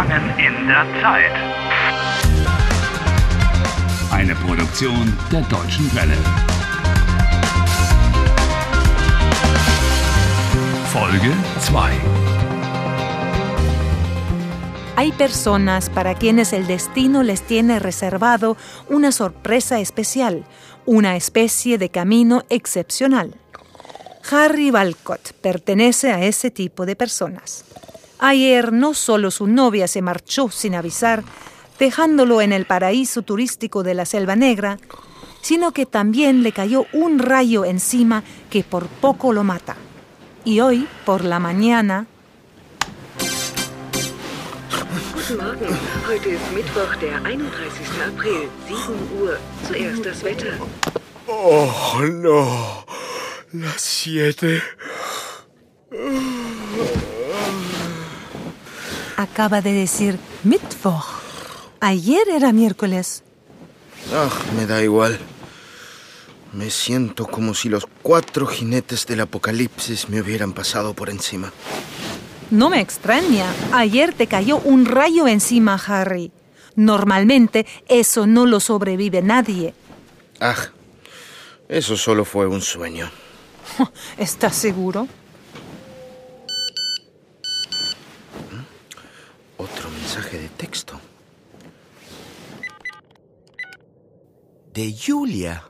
Gefangen in der Zeit. Eine Produktion der Deutschen Welle. Folge 2. Hay personas para quienes el destino les tiene reservado una sorpresa especial, una especie de camino excepcional. Harry Walcott pertenece a ese tipo de personas. Ayer no solo su novia se marchó sin avisar, dejándolo en el paraíso turístico de la Selva Negra, sino que también le cayó un rayo encima que por poco lo mata. Y hoy, por la mañana, Guten Morgen. Heute ist Mittwoch, der 31. April, 7 Uhr. Zuerst das Wetter. Oh, no. Las siete. Acaba de decir Mittwoch. Ayer era miércoles. Ah, me da igual. Me siento como si los cuatro jinetes del apocalipsis me hubieran pasado por encima. No me extraña. Ayer te cayó un rayo encima, Harry. Normalmente eso no lo sobrevive nadie. Ah, eso solo fue un sueño. ¿Estás seguro? De Julia.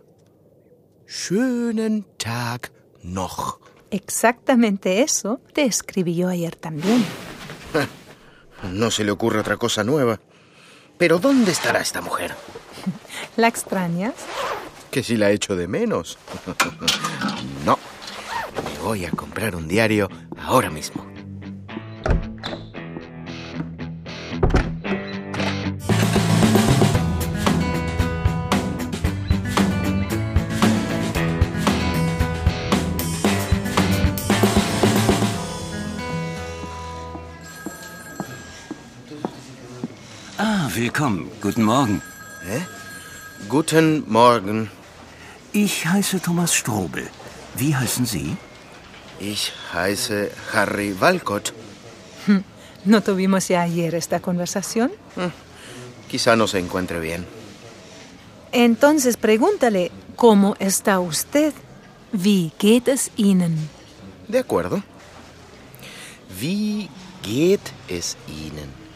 Schönen Tag noch. Exactamente eso te escribió ayer también. No se le ocurre otra cosa nueva. Pero ¿dónde estará esta mujer? ¿La extrañas? Que si la echo de menos. no. Me voy a comprar un diario ahora mismo. Willkommen. Guten Morgen. Guten Morgen. Ich heiße Thomas Strobel. Wie heißen Sie? Ich heiße Harry Walcott. ¿No tuvimos ya ayer esta conversación? Quizá no se encuentre bien. Entonces pregúntale, ¿cómo está usted? Wie geht es Ihnen? De acuerdo. Wie geht es Ihnen?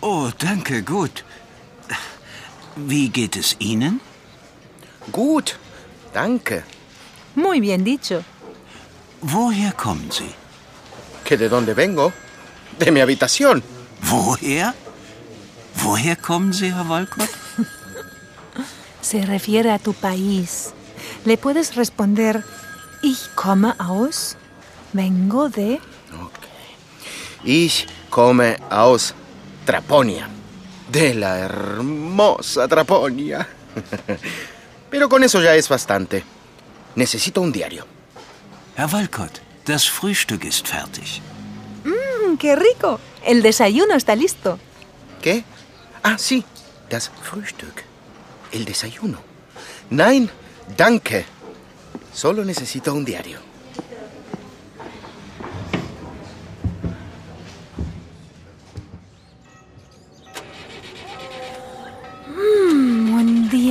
Oh, danke, gut. Wie geht es Ihnen? Gut, danke. Muy bien dicho. Woher kommen Sie? ¿Que de dónde vengo? De mi habitación. Woher? Woher kommen Sie, Herr Walcott? Se refiere a tu país. Le puedes responder, ich komme aus, vengo de... Ich komme aus Traponia. De la hermosa Traponia. Pero con eso ya es bastante. Necesito un diario. Herr Walcott, das Frühstück ist fertig. ¡Mmm, qué rico! El desayuno está listo. ¿Qué? Ah, sí. Das Frühstück. El desayuno. Nein, danke. Solo necesito un diario.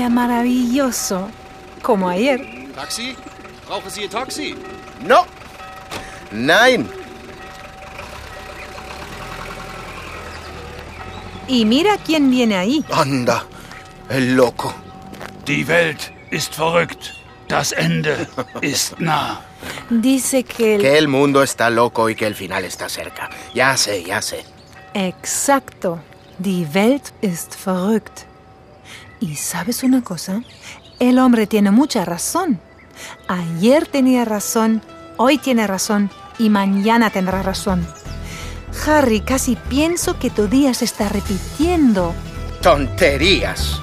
Día maravilloso, como ayer. Taxi? Brauchen Sie Taxi? No. Nein. Y mira quién viene ahí. Anda. El loco. Die Welt ist verrückt. Das Ende ist nah. Dice que el... Que el mundo está loco y que el final está cerca. Ya sé, ya sé. Exacto. Die Welt ist verrückt. Y sabes una cosa, el hombre tiene mucha razón. Ayer tenía razón, hoy tiene razón y mañana tendrá razón. Harry, casi pienso que tu día se está repitiendo. Tonterías.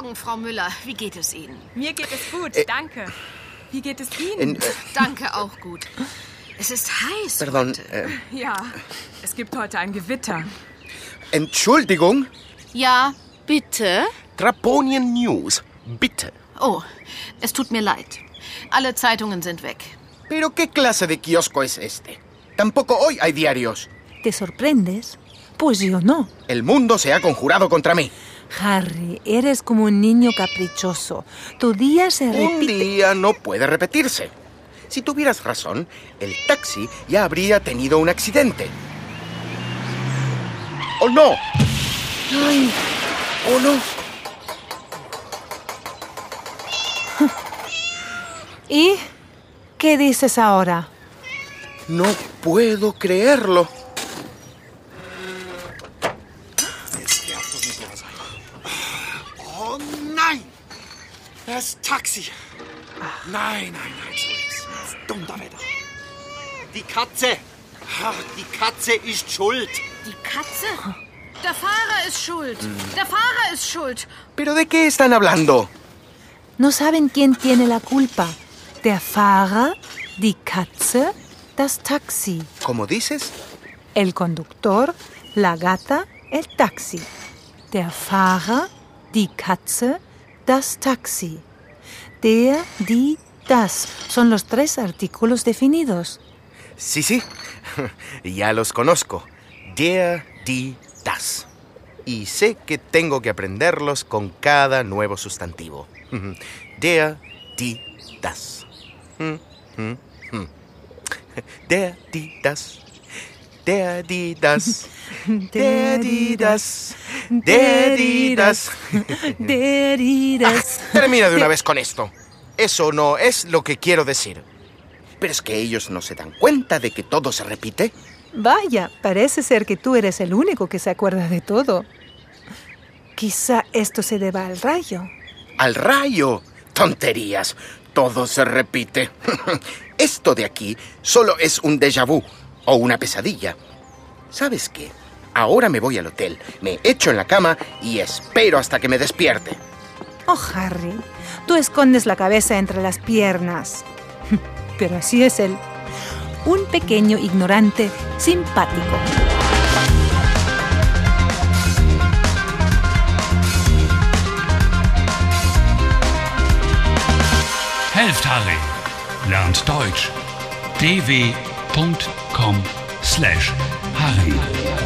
Morgen, Frau Müller. Wie geht es Ihnen? Mir geht es gut, danke. Wie geht es Ihnen? En- eh, Danke, auch gut. Es ist heiß. Perdón. heute. äh, Ja, es gibt heute ein Gewitter. Entschuldigung. Ja, bitte? Traponien News. Bitte. Oh, es tut mir leid. Alle Zeitungen sind weg. ¿Pero qué clase de kiosco es este? Tampoco hoy hay diarios. ¿Te sorprendes? Pues yo no. El mundo se ha conjurado contra mí. Harry, eres como un niño caprichoso. Tu día se Un repite. día no puede repetirse. Si tuvieras razón, el taxi ya habría tenido un accidente. ¡Oh, no! ¡Ay! ¡Oh, no! ¿Y qué dices ahora? No puedo creerlo. Das Taxi. Nein, nein, nein, so ist Donnerwetter. Die Katze. Ach, die Katze ist schuld. Die Katze? Der Fahrer ist schuld. Der Fahrer ist schuld. ¿Pero de qué están hablando? No saben quién tiene la culpa. Der Fahrer, die Katze, das Taxi. ¿Cómo dices? El conductor, la gata, el taxi. Der Fahrer, die Katze, das Taxi. Der, die, das son los tres artículos definidos. Sí, sí. Ya los conozco. Der, die, das. Y sé que tengo que aprenderlos con cada nuevo sustantivo. Der, die, das. Der, die, das. Der, die, das. Der, die, das. Der, die, das. Der, die, das. Termina de una vez con esto. Eso no es lo que quiero decir. Pero es que ellos no se dan cuenta de que todo se repite. Vaya, parece ser que tú eres el único que se acuerda de todo. Quizá esto se deba al rayo. Al rayo. Tonterías. Todo se repite. Esto de aquí solo es un déjà vu o una pesadilla. ¿Sabes qué? Ahora me voy al hotel, me echo en la cama y espero hasta que me despierte. Oh, Harry, tú escondes la cabeza entre las piernas. Pero así es él. Un pequeño ignorante simpático. Helft Harry. Lernt Deutsch. patreon.com slash Harry.